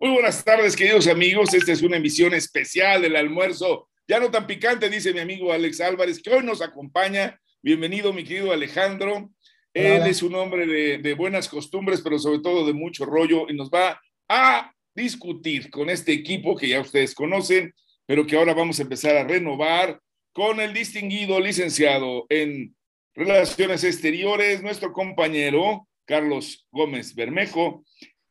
Muy buenas tardes, queridos amigos. Esta es una emisión especial del almuerzo. Ya no tan picante, dice mi amigo Alex Álvarez, que hoy nos acompaña. Bienvenido, mi querido Alejandro. Él es un hombre de, de buenas costumbres, pero sobre todo de mucho rollo, y nos va a discutir con este equipo que ya ustedes conocen, pero que ahora vamos a empezar a renovar con el distinguido licenciado en Relaciones Exteriores, nuestro compañero Carlos Gómez Bermejo,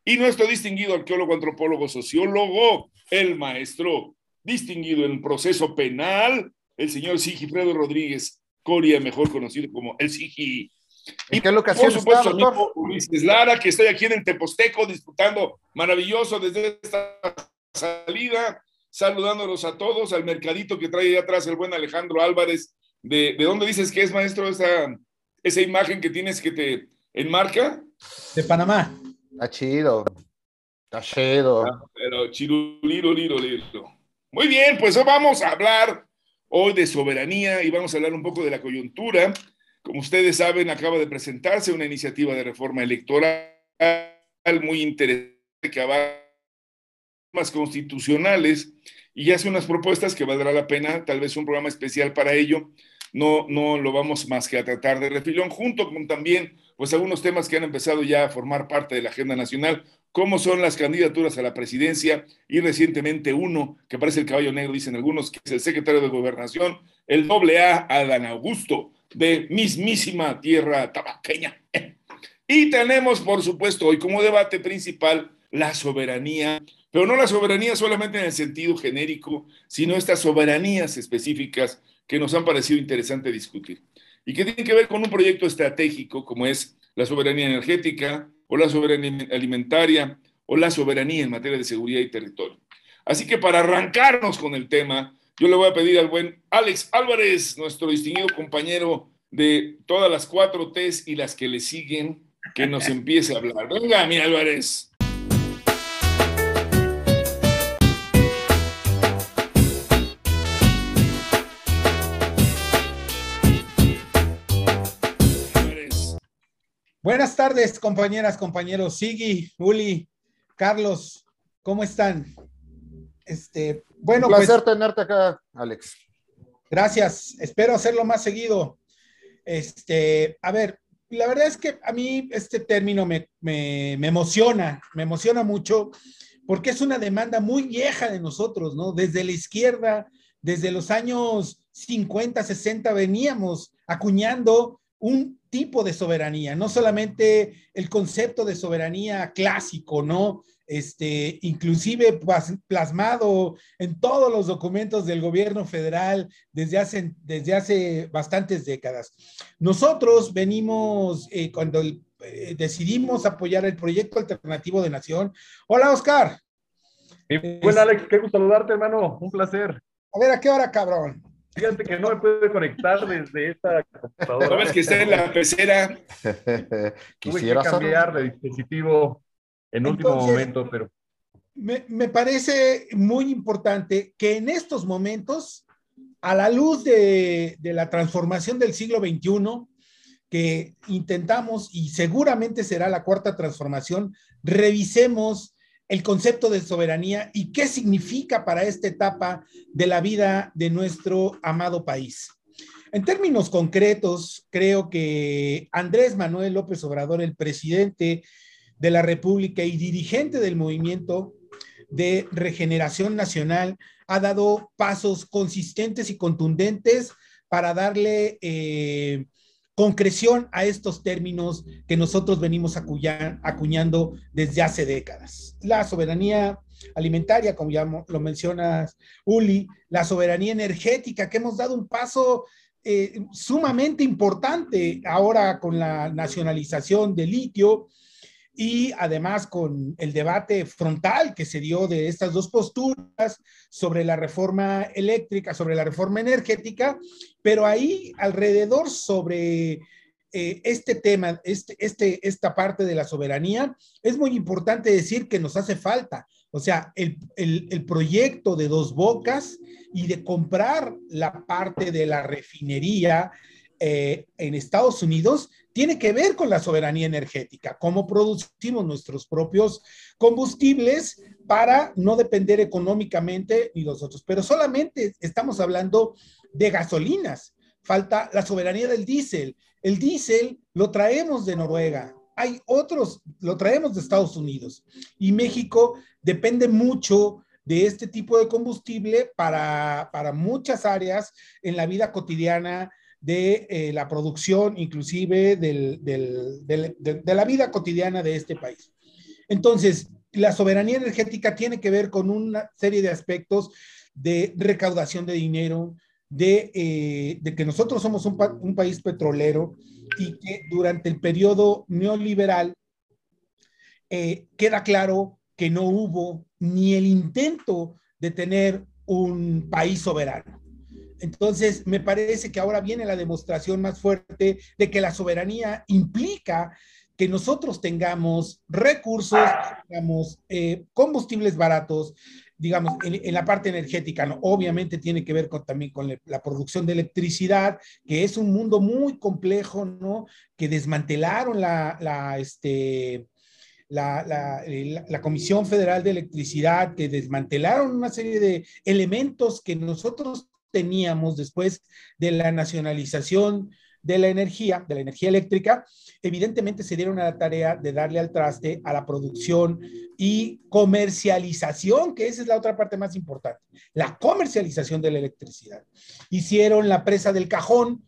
y nuestro distinguido arqueólogo, antropólogo, sociólogo, el maestro distinguido en el proceso penal, el señor Sigifredo Rodríguez Coria, mejor conocido como el Sigi. ¿Y qué locación por supuesto, está, doctor? amigo Ulises Lara, que estoy aquí en el Teposteco disfrutando maravilloso desde esta salida, saludándolos a todos, al mercadito que trae ahí atrás el buen Alejandro Álvarez. ¿De, de dónde dices que es, maestro, esa, esa imagen que tienes que te enmarca? De Panamá. Está chido. Está chido. Ah, pero chiruliro, liro, liro. Muy bien, pues vamos a hablar hoy de soberanía y vamos a hablar un poco de la coyuntura. Como ustedes saben, acaba de presentarse una iniciativa de reforma electoral muy interesante que abarca temas constitucionales y hace unas propuestas que valdrá la pena, tal vez un programa especial para ello. No, no lo vamos más que a tratar de refilón, junto con también pues algunos temas que han empezado ya a formar parte de la agenda nacional, como son las candidaturas a la presidencia y recientemente uno que parece el caballo negro, dicen algunos, que es el secretario de gobernación, el doble A, Adán Augusto, de mismísima tierra tabaqueña. Y tenemos, por supuesto, hoy como debate principal la soberanía, pero no la soberanía solamente en el sentido genérico, sino estas soberanías específicas que nos han parecido interesante discutir y que tienen que ver con un proyecto estratégico como es la soberanía energética o la soberanía alimentaria o la soberanía en materia de seguridad y territorio. Así que para arrancarnos con el tema, yo le voy a pedir al buen Alex Álvarez, nuestro distinguido compañero de todas las cuatro T's y las que le siguen, que nos empiece a hablar. Venga, mi Álvarez. Álvarez. Buenas tardes, compañeras, compañeros. Sigui, Uli, Carlos, ¿cómo están? Este, bueno, Un placer pues tenerte acá, Alex. gracias. Espero hacerlo más seguido. Este, a ver, la verdad es que a mí este término me, me, me emociona, me emociona mucho porque es una demanda muy vieja de nosotros, ¿no? Desde la izquierda, desde los años 50, 60 veníamos acuñando un tipo de soberanía, no solamente el concepto de soberanía clásico, ¿no? Este, inclusive plasmado en todos los documentos del gobierno federal desde hace, desde hace bastantes décadas. Nosotros venimos, eh, cuando eh, decidimos apoyar el proyecto alternativo de nación. Hola, Oscar. Mi buen Alex, qué gusto saludarte, hermano. Un placer. A ver, ¿a qué hora, cabrón? Fíjate que no me puede conectar desde esta ¿No computadora. ves que está en la pecera? Tuve que Quisiera cambiar de dispositivo en último Entonces- momento, pero Me, me parece muy importante que en estos momentos, a la luz de, de la transformación del siglo XXI, que intentamos y seguramente será la cuarta transformación, revisemos el concepto de soberanía y qué significa para esta etapa de la vida de nuestro amado país. En términos concretos, creo que Andrés Manuel López Obrador, el presidente de la República y dirigente del movimiento de regeneración nacional, ha dado pasos consistentes y contundentes para darle eh, concreción a estos términos que nosotros venimos acuña- acuñando desde hace décadas. La soberanía alimentaria, como ya lo mencionas, Uli, la soberanía energética, que hemos dado un paso eh, sumamente importante ahora con la nacionalización del litio y además con el debate frontal que se dio de estas dos posturas sobre la reforma eléctrica, sobre la reforma energética, pero ahí alrededor sobre eh, este tema, este, este, esta parte de la soberanía, es muy importante decir que nos hace falta, o sea, el, el, proyecto de dos bocas y de comprar la parte de la refinería eh, en Estados Unidos tiene que ver con la soberanía energética, cómo producimos nuestros propios combustibles para no depender económicamente ni los otros. Pero solamente estamos hablando de gasolinas. Falta la soberanía del diésel. El diésel lo traemos de Noruega. Hay otros, lo traemos de Estados Unidos. Y México depende mucho de este tipo de combustible para, para muchas áreas en la vida cotidiana de eh, la producción, inclusive del, del, de, la vida cotidiana de este país. Entonces, la soberanía energética tiene que ver con una serie de aspectos de recaudación de dinero, de, eh, de que nosotros somos un, país petrolero y que durante el periodo neoliberal eh, queda claro que no hubo ni el intento de tener un país soberano. Entonces, me parece que ahora viene la demostración más fuerte de que la soberanía implica que nosotros tengamos recursos, tengamos eh, combustibles baratos, digamos, en, la parte energética, ¿no? Obviamente tiene que ver también con la producción de electricidad, que es un mundo muy complejo, ¿no? Que desmantelaron la, la este, la, Comisión Federal de Electricidad, que desmantelaron una serie de elementos que nosotros teníamos después de la nacionalización de la energía, de la energía eléctrica, evidentemente se dieron a la tarea de darle al traste a la producción y comercialización, que esa es la otra parte más importante, la comercialización de la electricidad. Hicieron la presa del cajón,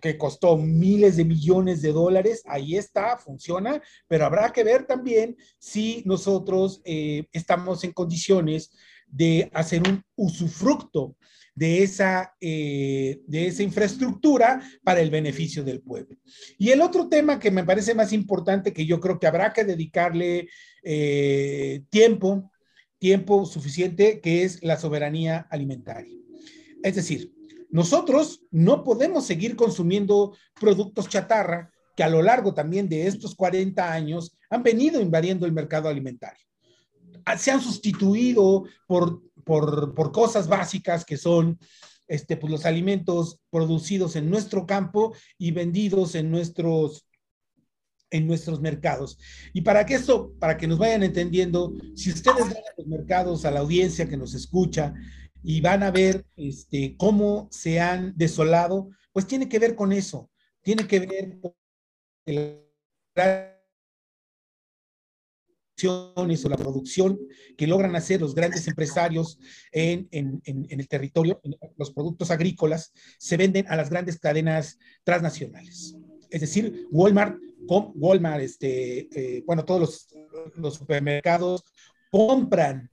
que costó miles de millones de dólares, ahí está, funciona, pero habrá que ver también si nosotros eh, estamos en condiciones de hacer un usufructo de esa, eh, de esa infraestructura para el beneficio del pueblo. Y el otro tema que me parece más importante, que yo creo que habrá que dedicarle eh, tiempo, tiempo suficiente, que es la soberanía alimentaria. Es decir, nosotros no podemos seguir consumiendo productos chatarra que a lo largo también de estos 40 años han venido invadiendo el mercado alimentario. Se han sustituido por por, por cosas básicas que son este, pues, los alimentos producidos en nuestro campo y vendidos en nuestros, en nuestros mercados. Y para que esto, para que nos vayan entendiendo, si ustedes van a los mercados, a la audiencia que nos escucha y van a ver este, cómo se han desolado, pues tiene que ver con eso, tiene que ver con el o la producción que logran hacer los grandes empresarios en, el territorio, los productos agrícolas, se venden a las grandes cadenas transnacionales. Es decir, Walmart, Walmart, este, eh, bueno, todos los, los, supermercados compran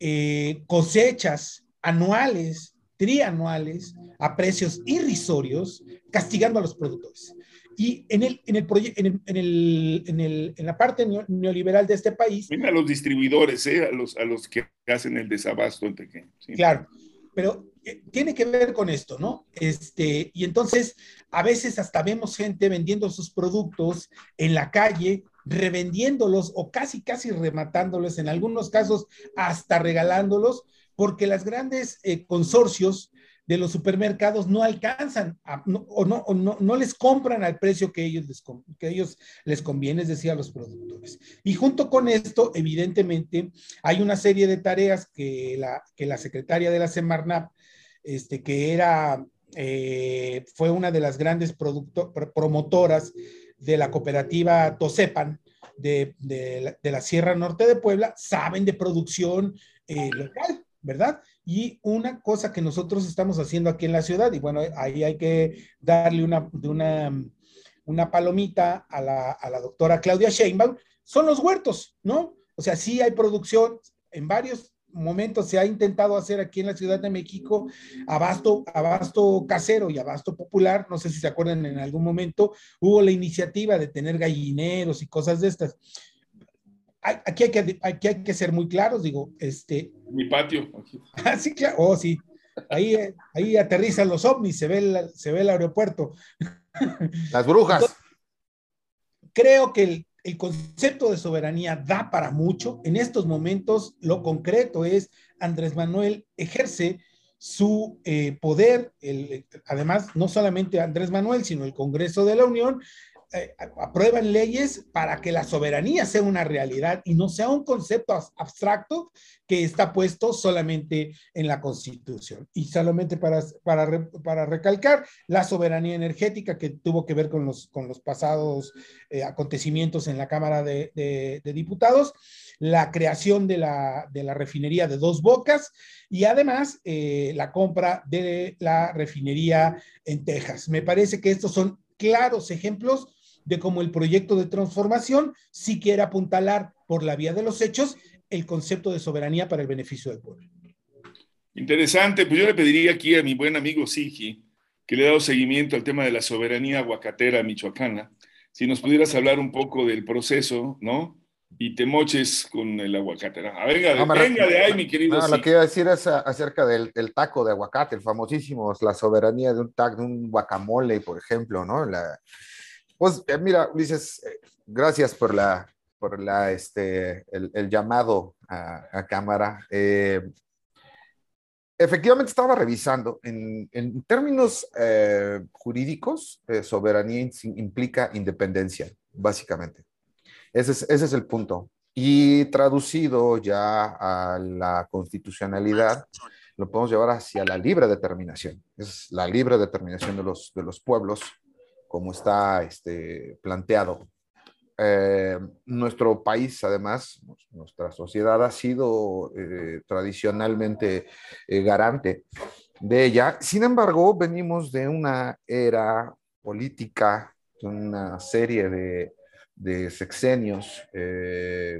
eh, cosechas anuales, trianuales, a precios irrisorios, castigando a los productores. Y en, el, en, el en, el, en, el, en, el, en la parte neoliberal de este país... Mira a los distribuidores, ¿eh? a, los, a los que hacen el desabasto en pequeño. ¿sí? Claro, pero eh, tiene que ver con esto, ¿no? Este, y entonces, a veces hasta vemos gente vendiendo sus productos en la calle, revendiéndolos o casi, casi rematándolos, en algunos casos hasta regalándolos, porque las grandes eh, consorcios de los supermercados no alcanzan o, no, no, no, les compran al precio que ellos les, que ellos les conviene, es decir, a los productores. Y junto con esto, evidentemente, hay una serie de tareas que la, que la secretaria de la Semarnap, este, que era, eh, fue una de las grandes promotoras de la cooperativa Tosepan, de, de, la, Sierra Norte de Puebla, saben de producción eh, local, ¿verdad? Y una cosa que nosotros estamos haciendo aquí en la ciudad, y bueno, ahí hay que darle una, una, palomita a la, a la doctora Claudia Sheinbaum, son los huertos, ¿no? O sea, sí hay producción, en varios momentos se ha intentado hacer aquí en la Ciudad de México abasto, abasto casero y abasto popular, no sé si se acuerdan en algún momento, hubo la iniciativa de tener gallineros y cosas de estas aquí hay que, aquí hay que ser muy claros, digo, este... Mi patio. Ah, sí, claro, oh, sí. Ahí, ahí aterrizan los ovnis, se ve, el, se ve el aeropuerto. Las brujas. Entonces, creo que el, el, concepto de soberanía da para mucho. En estos momentos, lo concreto es, Andrés Manuel ejerce su eh, poder, el, además, no solamente Andrés Manuel, sino el Congreso de la Unión, eh, aprueban leyes para que la soberanía sea una realidad y no sea un concepto abstracto que está puesto solamente en la Constitución. Y solamente para, para, para recalcar, la soberanía energética que tuvo que ver con los, con los pasados eh, acontecimientos en la Cámara de, de, Diputados, la creación de la, de la, refinería de dos bocas y además eh, la compra de la refinería en Texas. Me parece que estos son claros ejemplos de cómo el proyecto de transformación sí quiere apuntalar por la vía de los hechos el concepto de soberanía para el beneficio del pueblo. Interesante, pues yo le pediría aquí a mi buen amigo Sigi, que le ha dado seguimiento al tema de la soberanía aguacatera michoacana, si nos pudieras hablar un poco del proceso, ¿no? Y te moches con el aguacate. Ah, venga, de, venga de ahí, mi querido. No, lo que iba a decir es acerca del, taco de aguacate, el famosísimo, la soberanía de un taco, de un guacamole, por ejemplo, ¿no? La, pues eh, mira, Ulises, eh, gracias por la, por la, este, el, llamado a, cámara. Eh, efectivamente estaba revisando, en, en términos jurídicos, soberanía implica independencia, básicamente. Ese es, ese es el punto. Y traducido ya a la constitucionalidad, lo podemos llevar hacia la libre determinación. Es la libre determinación de los, de los pueblos como está este, planteado. Eh, nuestro país, además, nuestra sociedad ha sido eh, tradicionalmente eh, garante de ella. Sin embargo, venimos de una era política, de una serie de, de sexenios,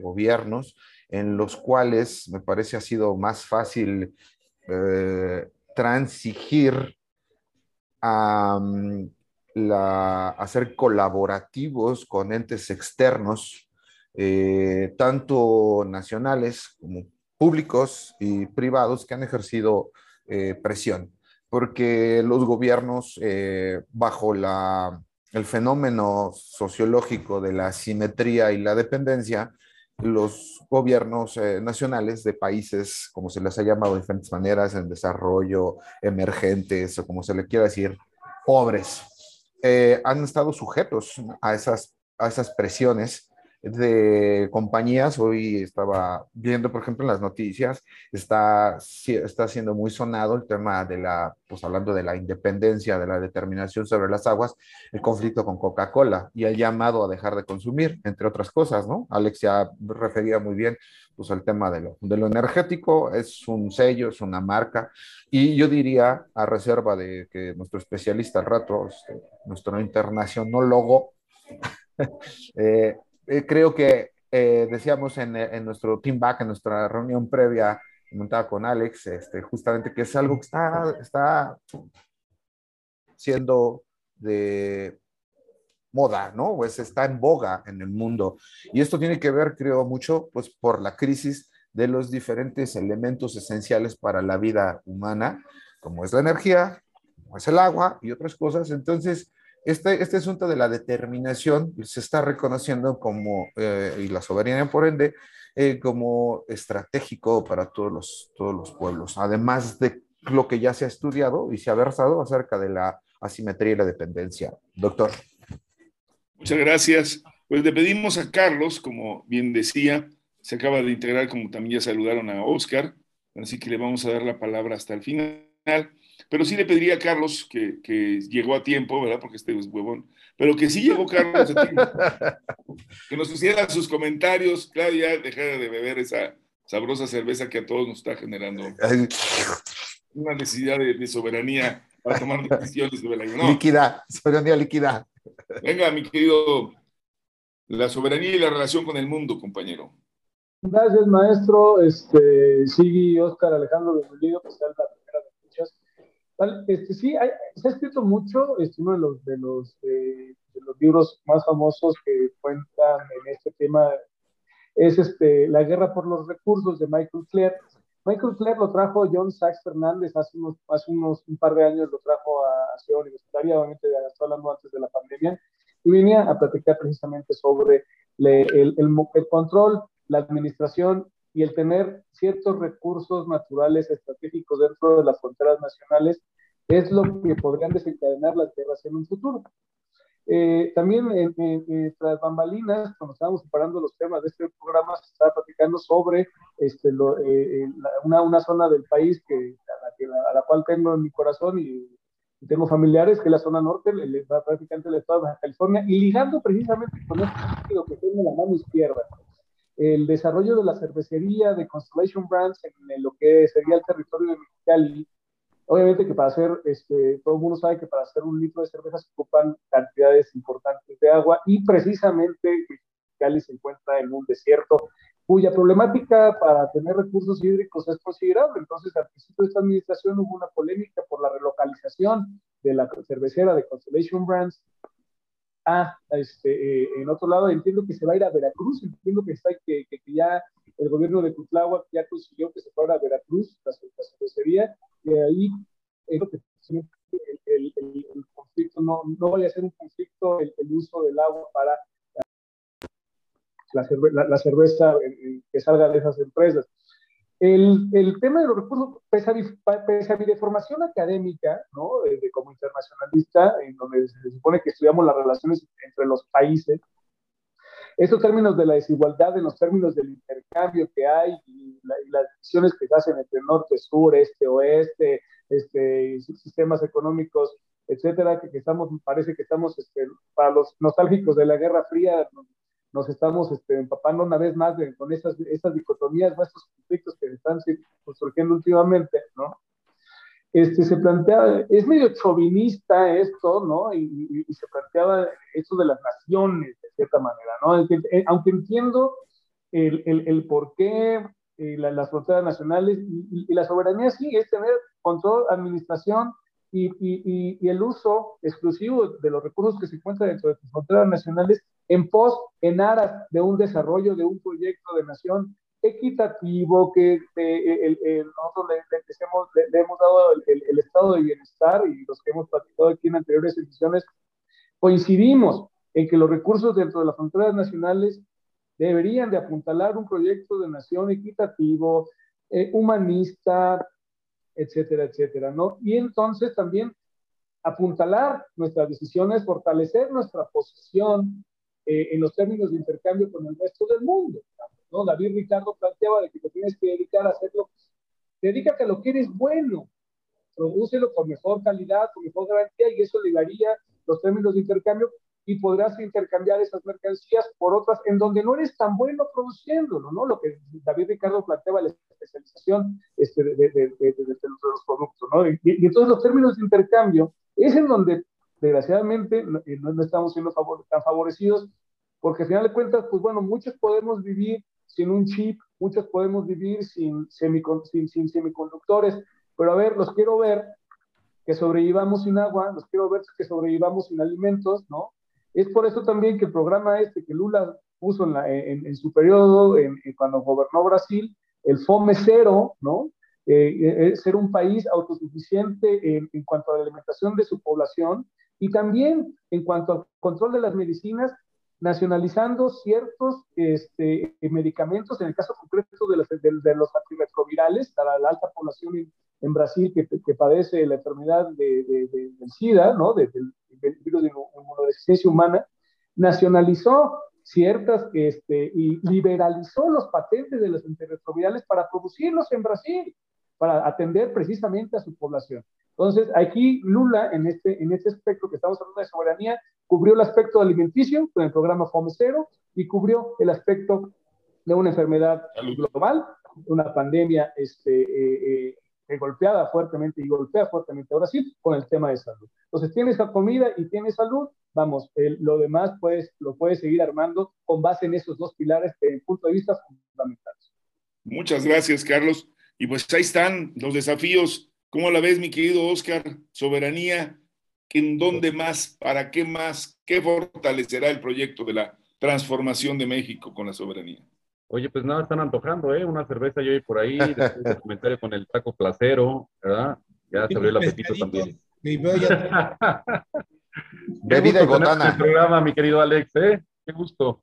gobiernos, en los cuales me parece ha sido más fácil transigir a la, hacer colaborativos con entes externos, eh, tanto nacionales como públicos y privados que han ejercido eh, presión, porque los gobiernos eh, bajo la, el fenómeno sociológico de la simetría y la dependencia, los gobiernos nacionales de países, como se les ha llamado de diferentes maneras, en desarrollo, emergentes o como se le quiera decir, pobres, eh, han estado sujetos a esas, a esas presiones de compañías. Hoy estaba viendo, por ejemplo, en las noticias, está, está siendo muy sonado el tema de la, pues hablando de la independencia, de la determinación sobre las aguas, el conflicto con Coca-Cola y el llamado a dejar de consumir, entre otras cosas, ¿no? Alex ya refería muy bien pues al tema de lo, de lo energético, es un sello, es una marca, y yo diría, a reserva de que nuestro especialista al rato, este, nuestro internacionólogo, eh, eh, creo que eh, decíamos en, en, nuestro team back, en nuestra reunión previa, comentada con Alex, este, justamente que es algo que está, está siendo de moda, ¿no? Pues está en boga en el mundo. Y esto tiene que ver, creo, mucho, pues por la crisis de los diferentes elementos esenciales para la vida humana, como es la energía, como es el agua y otras cosas. Entonces, este, este asunto de la determinación se está reconociendo como, eh, y la soberanía por ende, eh, como estratégico para todos los, todos los pueblos, además de lo que ya se ha estudiado y se ha versado acerca de la asimetría y la dependencia. Doctor. Muchas gracias. Pues le pedimos a Carlos, como bien decía, se acaba de integrar, como también ya saludaron a Oscar, así que le vamos a dar la palabra hasta el final. Pero sí le pediría a Carlos, que, que llegó a tiempo, ¿verdad? Porque este es huevón, pero que sí llegó Carlos a tiempo, que nos hiciera sus comentarios. Claudia, deja de beber esa sabrosa cerveza que a todos nos está generando una necesidad de, soberanía para tomar decisiones de la Líquida, soberanía líquida. Venga, mi querido, la soberanía y la relación con el mundo, compañero. Gracias, maestro. Este, Sigui, Oscar, Alejandro, bienvenido, que sea la primera de muchas. Este, sí, se ha escrito mucho, es uno de los, de los, de, los libros más famosos que cuentan en este tema es este, La guerra por los recursos de Michael Clare. Michael Clare lo trajo John Sachs Fernández hace unos, hace unos un par de años, lo trajo a Ciudad Universitaria, obviamente estoy hablando antes de la pandemia, y venía a platicar precisamente sobre el, el, el, control, la administración y el tener ciertos recursos naturales estratégicos dentro de las fronteras nacionales es lo que podrían desencadenar las guerras en un futuro. Eh, también en, en, tras bambalinas, cuando estábamos preparando los temas de este programa, se estaba platicando sobre este, lo, eh, una, una, zona del país que, a, la, a, la, cual tengo en mi corazón y, y tengo familiares, que es la zona norte, el, prácticamente el estado de Baja California, y ligando precisamente con este sentido que tengo en la mano izquierda, el desarrollo de la cervecería de Constellation Brands en lo que sería el territorio de Mexicali, Obviamente que para hacer, este, todo el mundo sabe que para hacer un litro de cerveza se ocupan cantidades importantes de agua y precisamente Cali se encuentra en un desierto cuya problemática para tener recursos hídricos es considerable. Entonces, al principio de esta administración hubo una polémica por la relocalización de la cervecera de Constellation Brands a, este, eh, en otro lado, entiendo que se va a ir a Veracruz, entiendo que, está, que, que, ya el gobierno de Cutlagua ya consiguió que se fuera a Veracruz, la, cervecería, de ahí es que el, el, el, conflicto no, no vaya a ser un conflicto el, uso del agua para la, la, la, cerveza que salga de esas empresas. El, el, tema de los recursos, pese a, pese a mi deformación académica, ¿no? de, de, como internacionalista, en donde se supone que estudiamos las relaciones entre los países, estos términos de la desigualdad, en los términos del intercambio que hay y, la, y las decisiones que se hacen entre norte, sur, este, oeste, este, sistemas económicos, etcétera, que, que, estamos, parece que estamos, este, para los nostálgicos de la Guerra Fría, nos, estamos este, empapando una vez más de, con estas, estas dicotomías, estos conflictos que están surgiendo últimamente, ¿no? este, se plantea, es medio chauvinista esto, ¿no? Y, y, se planteaba esto de las naciones, de cierta manera, ¿no? Eh, aunque entiendo el, el, el por qué eh, la, las fronteras nacionales y, y, la soberanía sí es tener control, administración y, y, el uso exclusivo de los recursos que se encuentran dentro de las fronteras nacionales en pos, en aras de un desarrollo de un proyecto de nación equitativo, que eh, el, el, nosotros le, le, hemos, le, hemos, dado el, estado de bienestar y los que hemos platicado aquí en anteriores ediciones, coincidimos en que los recursos dentro de las fronteras nacionales deberían de apuntalar un proyecto de nación equitativo, eh, humanista, etcétera, etcétera, ¿no? Y entonces también apuntalar nuestras decisiones, fortalecer nuestra posición eh, en los términos de intercambio con el resto del mundo. ¿no? David Ricardo planteaba de que te tienes que dedicar a hacerlo, dedícate a lo que eres bueno, prodúcelo con mejor calidad, con mejor garantía y eso ligaría los términos de intercambio y podrás intercambiar esas mercancías por otras en donde no eres tan bueno produciéndolo, ¿no? Lo que David Ricardo planteaba, la especialización este, de, de, de, de, los productos, ¿no? Y, y, entonces los términos de intercambio es en donde, desgraciadamente, no, no estamos siendo favor, tan favorecidos, porque al final de cuentas, pues bueno, muchos podemos vivir sin un chip, muchos podemos vivir sin, semicon, sin, sin semiconductores, pero a ver, los quiero ver que sobrevivamos sin agua, los quiero ver que sobrevivamos sin alimentos, ¿no? Es por eso también que el programa este que Lula puso en, la, en, en su periodo, en, cuando gobernó Brasil, el FOME cero, ¿no? Eh, eh, ser un país autosuficiente en, en cuanto a la alimentación de su población y también en cuanto al control de las medicinas nacionalizando ciertos este, medicamentos, en el caso concreto de los, de, de los para la alta población en, en Brasil que, que, padece la enfermedad de, de, del SIDA, ¿no? del virus de inmunodeficiencia humana, nacionalizó ciertas este, y liberalizó los patentes de los antirretrovirales para producirlos en Brasil, para atender precisamente a su población. Entonces, aquí Lula, en este, en este aspecto que estamos hablando de soberanía, cubrió el aspecto alimenticio con el programa FOME Cero y cubrió el aspecto de una enfermedad global, una pandemia este, eh, eh, golpeada fuertemente y golpea fuertemente a Brasil con el tema de salud. Entonces, tienes comida y tienes salud, vamos, el, lo demás lo puedes seguir armando con base en esos dos pilares que, desde el punto de vista fundamentales. Muchas gracias, Carlos. Y pues ahí están los desafíos ¿Cómo la ves, mi querido Oscar? Soberanía, ¿en dónde más? ¿Para qué más? ¿Qué fortalecerá el proyecto de la transformación de México con la soberanía? Oye, pues nada, están antojando, ¿eh? Una cerveza yo por ahí, después del comentario con el taco placero, ¿verdad? Ya se abrió el apetito también. Bebida y botana. El programa, mi querido Alex, ¿eh? Qué gusto.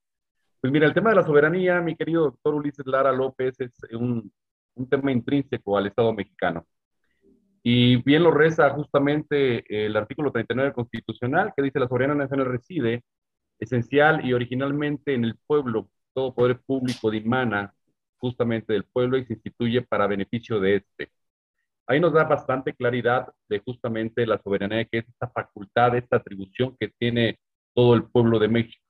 Pues mira, el tema de la soberanía, mi querido doctor Ulises Lara López, es un, un tema intrínseco al Estado mexicano. Y bien lo reza justamente el artículo 39 constitucional que dice la soberanía nacional reside esencial y originalmente en el pueblo. Todo poder público dimana justamente del pueblo y se instituye para beneficio de este. Ahí nos da bastante claridad de justamente la soberanía, que es esta facultad, esta atribución que tiene todo el pueblo de México.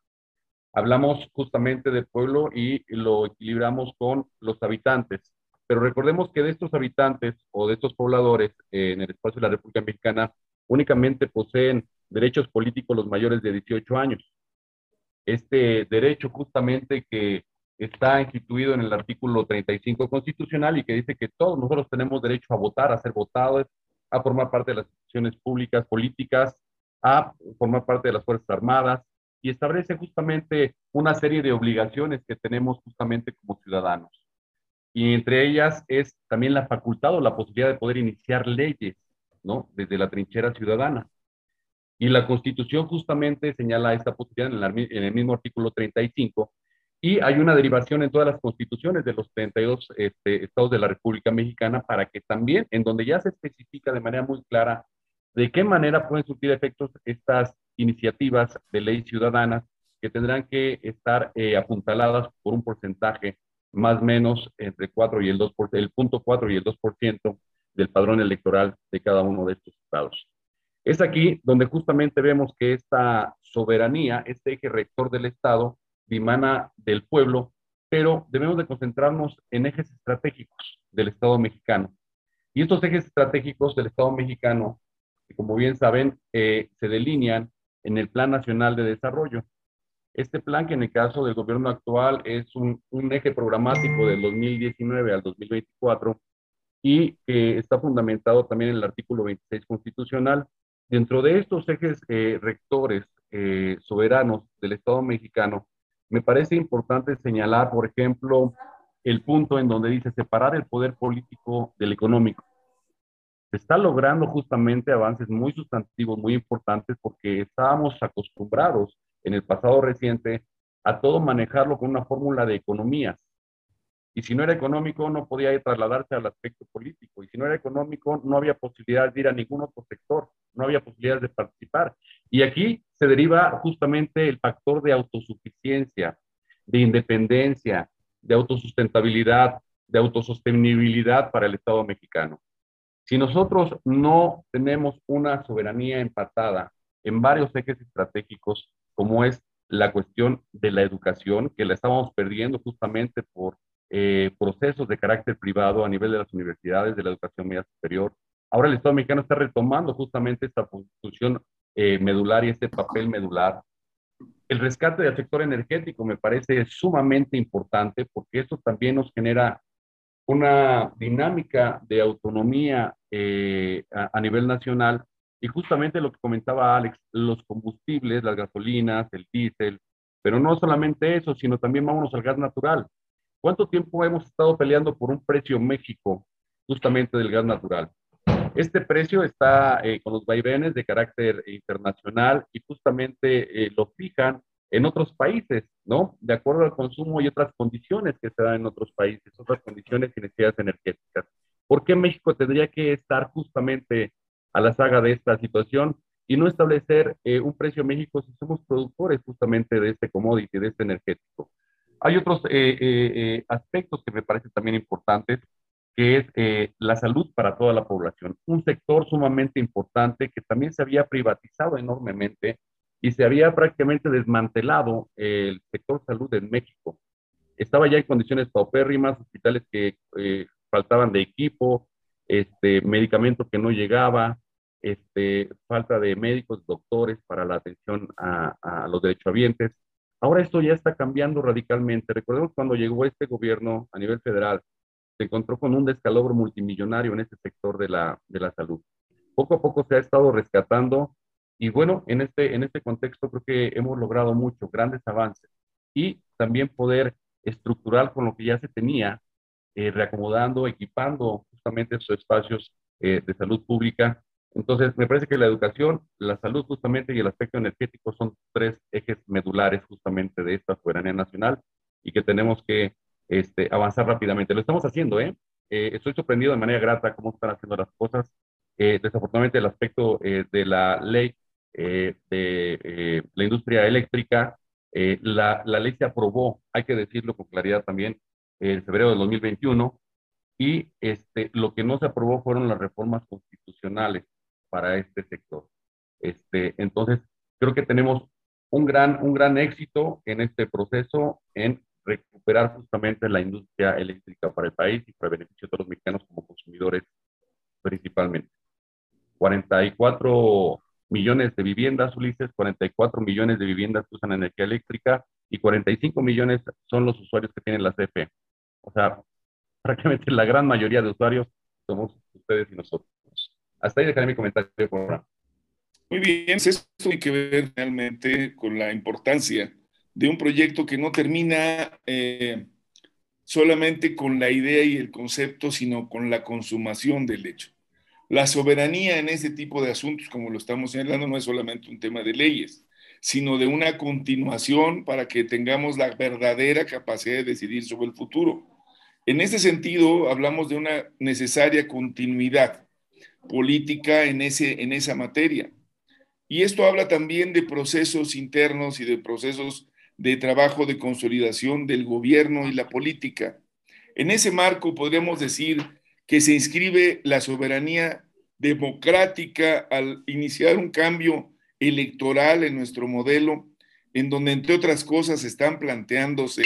Hablamos justamente del pueblo y lo equilibramos con los habitantes. Pero recordemos que de estos habitantes o de estos pobladores eh, en el espacio de la República Mexicana únicamente poseen derechos políticos los mayores de 18 años. Este derecho justamente que está instituido en el artículo 35 constitucional y que dice que todos nosotros tenemos derecho a votar, a ser votados, a formar parte de las instituciones públicas, políticas, a formar parte de las Fuerzas Armadas y establece justamente una serie de obligaciones que tenemos justamente como ciudadanos. Y entre ellas es también la facultad o la posibilidad de poder iniciar leyes, ¿no? Desde la trinchera ciudadana. Y la Constitución justamente señala esta posibilidad en el, mismo artículo 35 y hay una derivación en todas las constituciones de los 32 este, estados de la República Mexicana para que también, en donde ya se especifica de manera muy clara de qué manera pueden surtir efectos estas iniciativas de ley ciudadanas que tendrán que estar eh, apuntaladas por un porcentaje más o menos entre 4 y el 2%, el punto 4 y el 2% del padrón electoral de cada uno de estos estados. Es aquí donde justamente vemos que esta soberanía, este eje rector del Estado, dimana del pueblo, pero debemos de concentrarnos en ejes estratégicos del Estado mexicano. Y estos ejes estratégicos del Estado mexicano, como bien saben, eh, se delinean en el Plan Nacional de Desarrollo. Este plan, que en el caso del gobierno actual es un, eje programático del 2019 al 2024 y que está fundamentado también en el artículo 26 constitucional. Dentro de estos ejes eh, rectores eh, soberanos del Estado mexicano, me parece importante señalar, por ejemplo, el punto en donde dice separar el poder político del económico. Se está logrando justamente avances muy sustantivos, muy importantes, porque estábamos acostumbrados en el pasado reciente a todo manejarlo con una fórmula de economías. Y si no era económico, no podía trasladarse al aspecto político. Y si no era económico, no había posibilidad de ir a ningún otro sector, no había posibilidad de participar. Y aquí se deriva justamente el factor de autosuficiencia, de independencia, de autosustentabilidad, de autosostenibilidad para el Estado mexicano. Si nosotros no tenemos una soberanía empatada en varios ejes estratégicos, como es la cuestión de la educación, que la estamos perdiendo justamente por eh, procesos de carácter privado a nivel de las universidades, de la educación media superior. Ahora el Estado mexicano está retomando justamente esta función eh, medular y este papel medular. El rescate del sector energético me parece sumamente importante porque eso también nos genera una dinámica de autonomía eh, a, nivel nacional y justamente lo que comentaba Alex, los combustibles, las gasolinas, el diésel, pero no solamente eso, sino también vámonos al gas natural. ¿Cuánto tiempo hemos estado peleando por un precio México justamente del gas natural? Este precio está eh, con los vaivenes de carácter internacional y justamente eh, lo fijan en otros países, ¿no? De acuerdo al consumo y otras condiciones que se dan en otros países, otras condiciones y necesidades energéticas. ¿Por qué México tendría que estar justamente a la saga de esta situación y no establecer eh, un precio México si somos productores justamente de este commodity, de este energético? Hay otros eh, eh, eh, aspectos que me parecen también importantes, que es la salud para toda la población. Un sector sumamente importante que también se había privatizado enormemente y se había prácticamente desmantelado el sector salud en México. Estaba ya en condiciones paupérrimas, hospitales que faltaban de equipo, este, medicamento que no llegaba, este, falta de médicos, doctores para la atención a, a los derechohabientes. Ahora esto ya está cambiando radicalmente. Recordemos cuando llegó este gobierno a nivel federal, se encontró con un descalabro multimillonario en este sector de la, de la salud. Poco a poco se ha estado rescatando y bueno, en este, en este contexto creo que hemos logrado mucho, grandes avances y también poder estructurar con lo que ya se tenía, eh, reacomodando, equipando justamente esos espacios eh, de salud pública Entonces, me parece que la educación, la salud justamente y el aspecto energético son tres ejes medulares justamente de esta soberanía nacional y que tenemos que este, avanzar rápidamente. Lo estamos haciendo, ¿eh? ¿eh? Estoy sorprendido de manera grata cómo están haciendo las cosas. Eh, desafortunadamente, el aspecto eh, de la ley eh, de la industria eléctrica, la, la, ley se aprobó, hay que decirlo con claridad también, en febrero de 2021, y este, lo que no se aprobó fueron las reformas constitucionales para este sector. Este, entonces, creo que tenemos un gran, un gran éxito en este proceso en recuperar justamente la industria eléctrica para el país y para el beneficio de todos los mexicanos como consumidores principalmente. 44 millones de viviendas, Ulises, 44 millones de viviendas usan energía eléctrica y 45 millones son los usuarios que tienen la CFE. O sea, prácticamente la gran mayoría de usuarios somos ustedes y nosotros. Hasta ahí dejaré mi comentario. Muy bien, esto tiene que ver realmente con la importancia de un proyecto que no termina eh, solamente con la idea y el concepto, sino con la consumación del hecho. La soberanía en ese tipo de asuntos, como lo estamos señalando, no es solamente un tema de leyes, sino de una continuación para que tengamos la verdadera capacidad de decidir sobre el futuro. En ese sentido, hablamos de una necesaria continuidad política en, ese, en esa materia. Y esto habla también de procesos internos y de procesos de trabajo de consolidación del gobierno y la política. En ese marco podríamos decir que se inscribe la soberanía democrática al iniciar un cambio electoral en nuestro modelo, en donde, entre otras cosas, están planteándose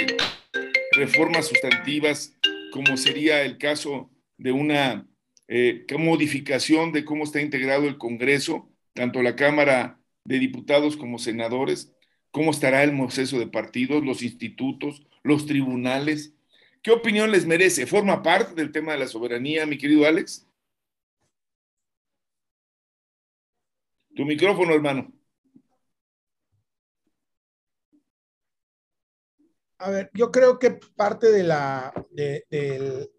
reformas sustantivas, como sería el caso de una eh, modificación de cómo está integrado el Congreso, tanto la Cámara de Diputados como senadores, cómo estará el proceso de partidos, los institutos, los tribunales. ¿Qué opinión les merece? ¿Forma parte del tema de la soberanía, mi querido Alex? Tu micrófono, hermano. A ver, yo creo que parte de la de, de,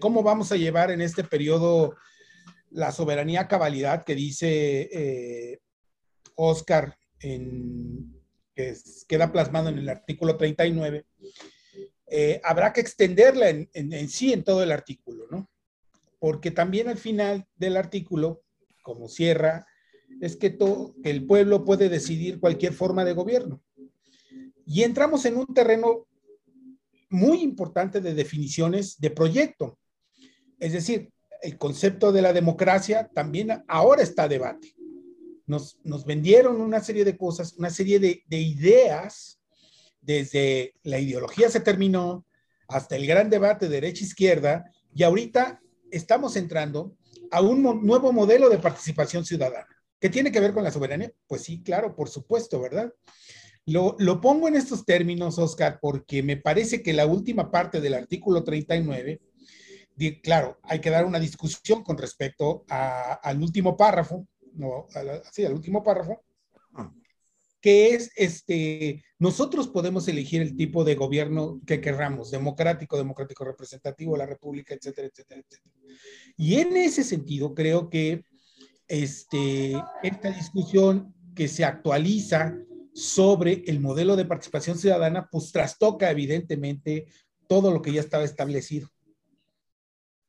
cómo vamos a llevar en este periodo la soberanía cabalidad que dice eh, Oscar que queda plasmado en el artículo 39, eh, habrá que extenderla en, sí en todo el artículo, ¿no? Porque también al final del artículo, como cierra, es que, todo, que el pueblo puede decidir cualquier forma de gobierno. Y entramos en un terreno muy importante de definiciones de proyecto. Es decir, el concepto de la democracia también ahora está a debate nos, vendieron una serie de cosas, una serie de, ideas, desde la ideología se terminó hasta el gran debate derecha-izquierda, y ahorita estamos entrando a un nuevo modelo de participación ciudadana. ¿Qué tiene que ver con la soberanía? Pues sí, claro, por supuesto, ¿verdad? Lo, pongo en estos términos, Oscar, porque me parece que la última parte del artículo 39, claro, hay que dar una discusión con respecto al último párrafo, no, así, al último párrafo, ah. que es, este, nosotros podemos elegir el tipo de gobierno que querramos, democrático, democrático representativo, la república, etcétera, etcétera, etcétera. Y en ese sentido, creo que este, esta discusión que se actualiza sobre el modelo de participación ciudadana, pues trastoca evidentemente todo lo que ya estaba establecido.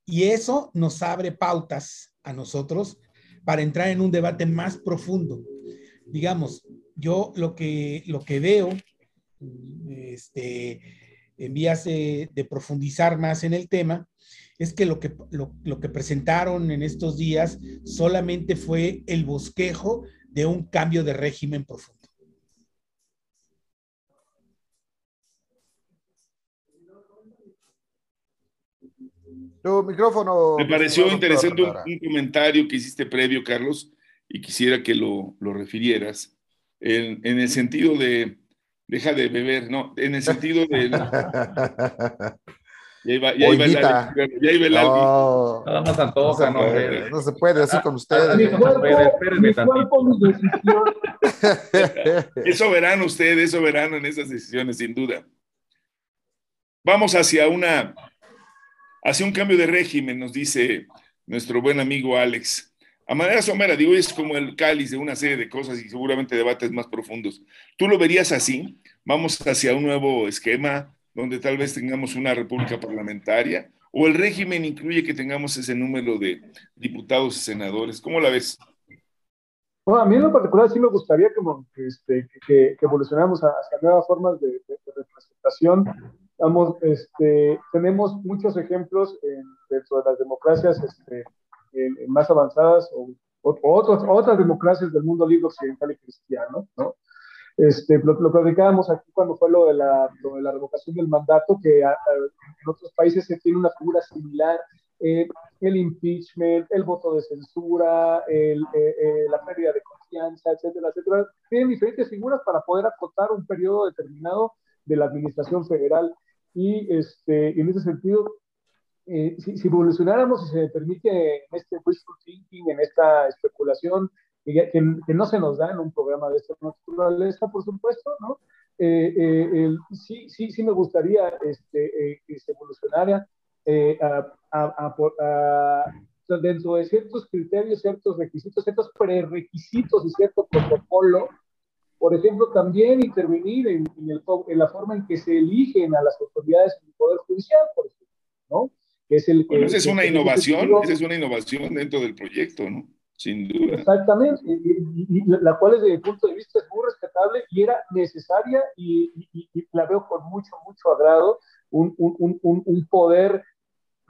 Y eso nos abre pautas a nosotros para entrar en un debate más profundo. Digamos, yo lo que, lo que veo, este, en vías de, profundizar más en el tema, es que lo, que lo que presentaron en estos días solamente fue el bosquejo de un cambio de régimen profundo. Micrófono. Me pareció interesante un, comentario que hiciste previo, Carlos, y quisiera que lo, lo refirieras, en, en, el sentido de, deja de beber, no, en el sentido de... Ya iba, ya iba el ya iba el no, Nada más antoja, no, no, no, se puede, así con ustedes. Mi cuerpo, mi cuerpo, mi decisión. es soberano usted, es soberano en esas decisiones, sin duda. Vamos hacia una hacia un cambio de régimen, nos dice nuestro buen amigo Alex. A manera somera, digo, es como el cáliz de una serie de cosas y seguramente debates más profundos. ¿Tú lo verías así? ¿Vamos hacia un nuevo esquema donde tal vez tengamos una república parlamentaria? ¿O el régimen incluye que tengamos ese número de diputados y senadores? ¿Cómo la ves? A mí en lo particular sí me gustaría que, este, evolucionáramos hacia nuevas formas de, representación. Vamos, este, tenemos muchos ejemplos dentro de las democracias este, más avanzadas o, otros, otras democracias del mundo libre occidental y cristiano, ¿no? Este, lo, lo platicábamos aquí cuando fue lo de la, lo de la revocación del mandato, que en otros países se tiene una figura similar eh, el impeachment, el voto de censura, el, eh, eh, la pérdida de confianza, etcétera, etcétera. Tienen diferentes figuras para poder acotar un periodo determinado de la administración federal. Y este, en ese sentido, si, si, evolucionáramos y se me permite en este wishful thinking, en esta especulación, que, que, no se nos da en un programa de esta naturaleza, por supuesto, ¿no? sí, sí, sí me gustaría este, que se evolucionara eh, dentro de ciertos criterios, ciertos requisitos, ciertos prerequisitos y cierto protocolo, por ejemplo, también intervenir en, en, la forma en que se eligen a las autoridades del Poder Judicial, por ejemplo, ¿no? Es el, esa es una innovación, esa es una innovación dentro del proyecto, ¿no? Sin duda. Exactamente, y, la cual desde mi punto de vista es muy respetable y era necesaria y, la veo con mucho, mucho agrado, un, un, un, un poder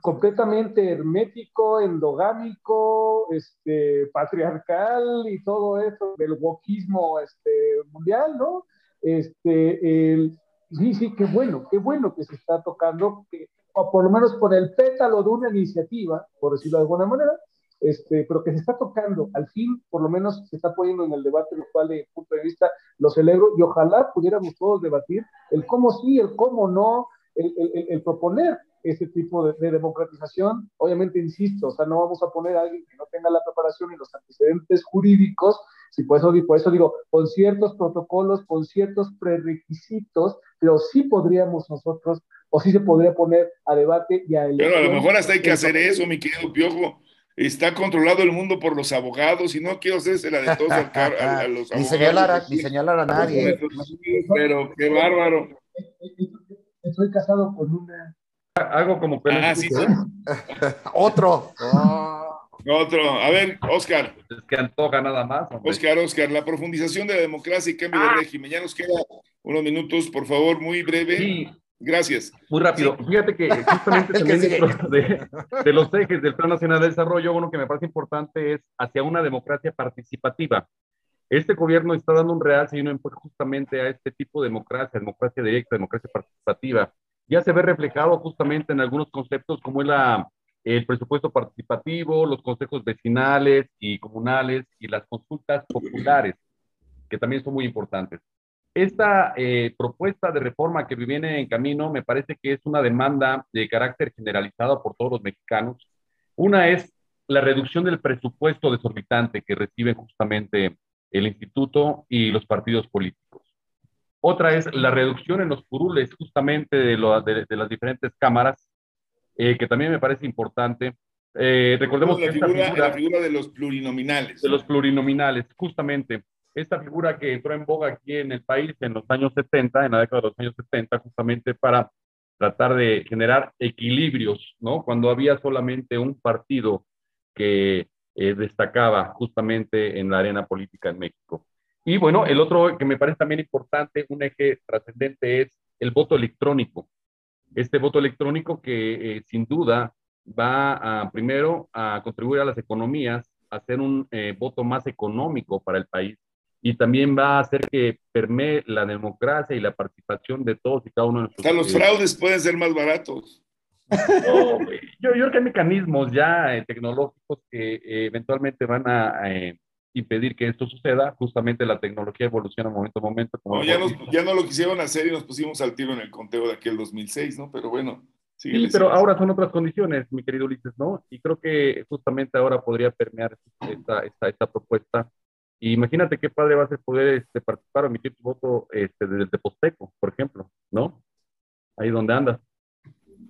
completamente hermético, endogámico, este, patriarcal y todo eso del wokismo este, mundial, ¿no? Este, el, sí, sí, qué bueno, qué bueno que se está tocando, o por lo menos por el pétalo de una iniciativa, por decirlo de alguna manera, este, pero que se está tocando, al fin, por lo menos se está poniendo en el debate, lo cual, de punto de vista, lo celebro, y ojalá pudiéramos todos debatir el cómo sí, el cómo no, el proponer ese tipo de, democratización. Obviamente, insisto, o sea, no vamos a poner a alguien que no tenga la preparación y los antecedentes jurídicos, si por eso, por eso digo, con ciertos protocolos, con ciertos prerequisitos, pero sí podríamos nosotros, o sí se podría poner a debate y a elección. Pero a lo mejor hasta hay que hacer eso, mi querido Piojo. Está controlado el mundo por los abogados y no quiero hacerse la de todos a, a, los abogados. Ni señalar a, ni señalar a nadie. Pero qué bárbaro. Estoy casado con una algo como ah, sí, Otro. Otro. A ver, Oscar. Es que antoja nada más. Oscar, Oscar, la profundización de la democracia y cambio de ah. régimen. Ya nos queda unos minutos, por favor, muy breve. Sí. Gracias. Muy rápido. Fíjate que justamente también de, de, los ejes del Plan Nacional de Desarrollo, uno que me parece importante es hacia una democracia participativa. Este gobierno está dando un real y un enfoque justamente a este tipo de democracia, democracia directa, democracia participativa ya se ve reflejado justamente en algunos conceptos como el presupuesto participativo, los consejos vecinales y comunales y las consultas populares, que también son muy importantes. Esta eh, propuesta de reforma que viene en camino me parece que es una demanda de carácter generalizado por todos los mexicanos. Una es la reducción del presupuesto desorbitante que reciben justamente el instituto y los partidos políticos. Otra es la reducción en los curules justamente de, las diferentes cámaras, eh, que también me parece importante. Eh, recordemos la, que figura, la figura de los plurinominales. De los plurinominales, justamente. Esta figura que entró en boga aquí en el país en los años 70, en la década de los años 70, justamente para tratar de generar equilibrios, ¿no? Cuando había solamente un partido que eh, destacaba justamente en la arena política en México. Y bueno, el otro que me parece también importante, un eje trascendente es el voto electrónico. Este voto electrónico que eh, sin duda va a, primero a contribuir a las economías, a hacer un eh, voto más económico para el país y también va a hacer que permee la democracia y la participación de todos y cada uno de nosotros. Hasta los fraudes pueden ser más baratos. yo, yo, creo que hay mecanismos ya eh, tecnológicos que eventualmente van a impedir que esto suceda. Justamente la tecnología evoluciona momento a momento. Como ya, ya, no lo quisieron hacer y nos pusimos al tiro en el conteo de aquel 2006, ¿no? Pero bueno. Sí, pero ahora son otras condiciones, mi querido Ulises, ¿no? Y creo que justamente ahora podría permear esta, esta, esta propuesta. Y imagínate qué padre va a ser poder este, participar o emitir tu voto este, desde el Teposteco, por ejemplo, ¿no? Ahí donde andas.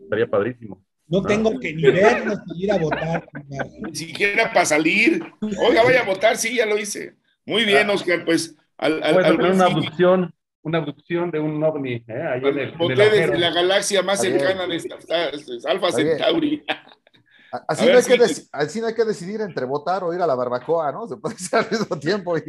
Estaría padrísimo. No tengo que ni vernos ni ir a votar. Ni siquiera para salir. Oiga, vaya a votar, sí, ya lo hice. Muy bien, Oscar, pues. Al, al, al una abducción, una abducción de un ovni. ¿eh? Ahí en el, desde la galaxia más cercana de Alfa Centauri. Así no, hay que así no hay que decidir entre votar o ir a la barbacoa, ¿no? Se puede hacer al mismo tiempo y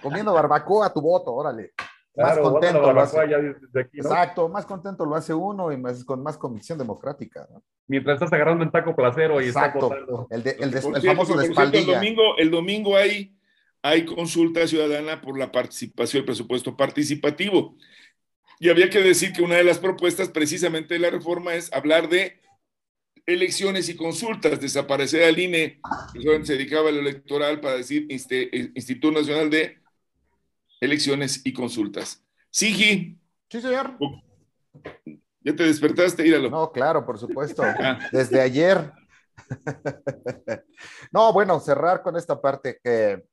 comiendo barbacoa tu voto, órale. Claro, más contento lo hace. Aquí, ¿no? Exacto, más contento lo hace uno y más, con más convicción democrática. ¿no? Mientras estás agarrando el taco placero y Exacto. el, de, el, de, el famoso de espaldilla. el domingo, el domingo hay, hay consulta ciudadana por la participación, el presupuesto participativo. Y había que decir que una de las propuestas precisamente de la reforma es hablar de elecciones y consultas, desaparecer al INE, que se dedicaba a lo electoral para decir este, Instituto Nacional de Elecciones y Consultas. Sigi. Sí, señor. ¿Ya te despertaste? Íralo. No, claro, por supuesto. Ah. Desde ayer. no, bueno, cerrar con esta parte que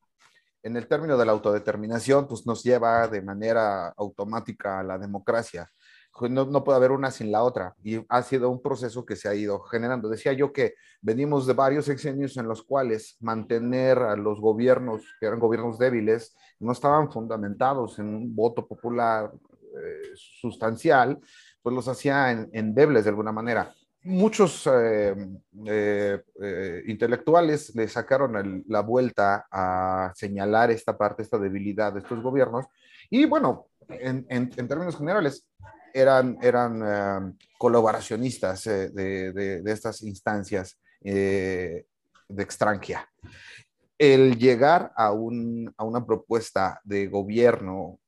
en el término de la autodeterminación, pues nos lleva de manera automática a la democracia. No, puede haber una sin la otra. Y ha sido un proceso que se ha ido generando. Decía yo que venimos de varios sexenios en los cuales mantener a los gobiernos, que eran gobiernos débiles, no estaban fundamentados en un voto popular eh, sustancial, pues los hacía en, endebles de alguna manera. Muchos eh, eh, intelectuales le sacaron la vuelta a señalar esta parte, esta debilidad de estos gobiernos. Y bueno, en, en, en términos generales, eran, eran eh, colaboracionistas eh, de, de, estas instancias eh, de extranjia. El llegar a, un, a una propuesta de gobierno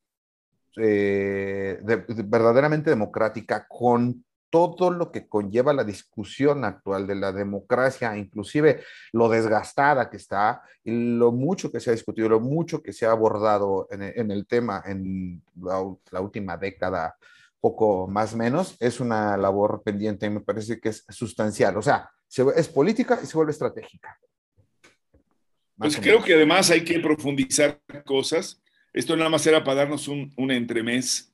verdaderamente democrática con todo lo que conlleva la discusión actual de la democracia, inclusive lo desgastada que está, y lo mucho que se ha discutido, lo mucho que se ha abordado en el tema en la, la última década poco más menos, es una labor pendiente y me parece que es sustancial. O sea, es política y se vuelve estratégica. pues creo que además hay que profundizar cosas. Esto nada más era para darnos un, un entremés,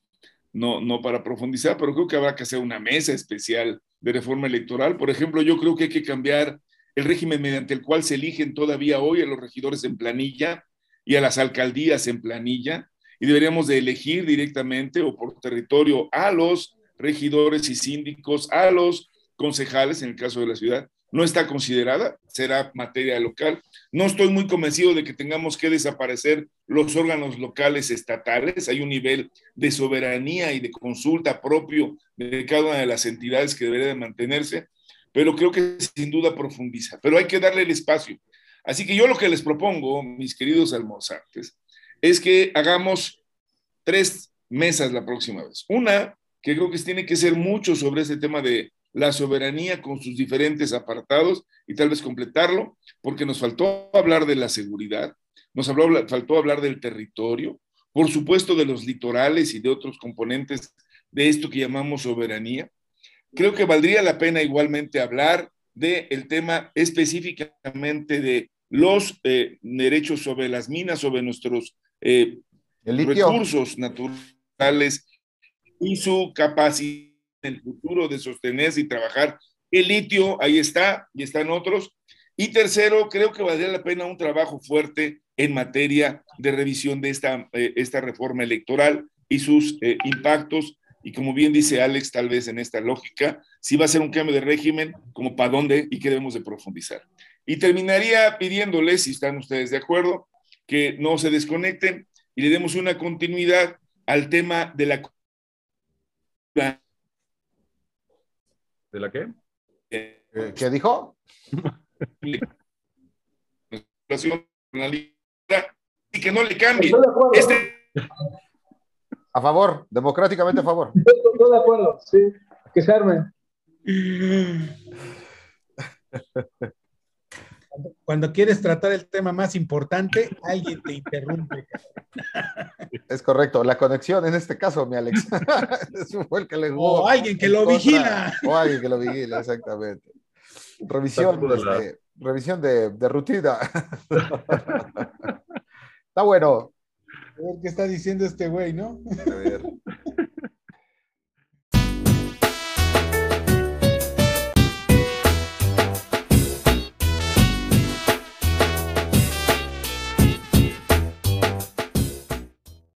no, no para profundizar, pero creo que habrá que hacer una mesa especial de reforma electoral. Por ejemplo, yo creo que hay que cambiar el régimen mediante el cual se eligen todavía hoy a los regidores en planilla y a las alcaldías en planilla y deberíamos de elegir directamente o por territorio a los regidores y síndicos, a los concejales en el caso de la ciudad. No está considerada, será materia local. No estoy muy convencido de que tengamos que desaparecer los órganos locales estatales. Hay un nivel de soberanía y de consulta propio de cada una de las entidades que debería de mantenerse, pero creo que sin duda profundiza. Pero hay que darle el espacio. Así que yo lo que les propongo, mis queridos almorzantes, es que hagamos tres mesas la próxima vez. Una, que creo que tiene que ser mucho sobre ese tema de la soberanía con sus diferentes apartados y tal vez completarlo, porque nos faltó hablar de la seguridad, nos faltó hablar del territorio, por supuesto de los litorales y de otros componentes de esto que llamamos soberanía. Creo que valdría la pena igualmente hablar del tema específicamente de los eh, derechos sobre las minas, sobre nuestros eh, recursos naturales y su capacidad en el futuro de sostenerse y trabajar. El litio, ahí está, y están otros. Y tercero, creo que valdría la pena un trabajo fuerte en materia de revisión de esta, eh, esta reforma electoral y sus eh, impactos. Y como bien dice Alex, tal vez en esta lógica, si va a ser un cambio de régimen, como para dónde y qué debemos de profundizar. Y terminaría pidiéndoles, si están ustedes de acuerdo, que no se desconecten y le demos una continuidad al tema de la... ¿De la qué? Eh, ¿Qué dijo? y que no le cambie. Este... A favor, democráticamente a favor. Estoy de acuerdo, sí, que se arme. Cuando quieres tratar el tema más importante, alguien te interrumpe. Es correcto, la conexión en este caso, mi Alex. fue el que le O alguien que lo vigila. O alguien que lo vigila, exactamente. Revisión, este, revisión de, de rutina. Está bueno. A ver qué está diciendo este güey, ¿no? A ver.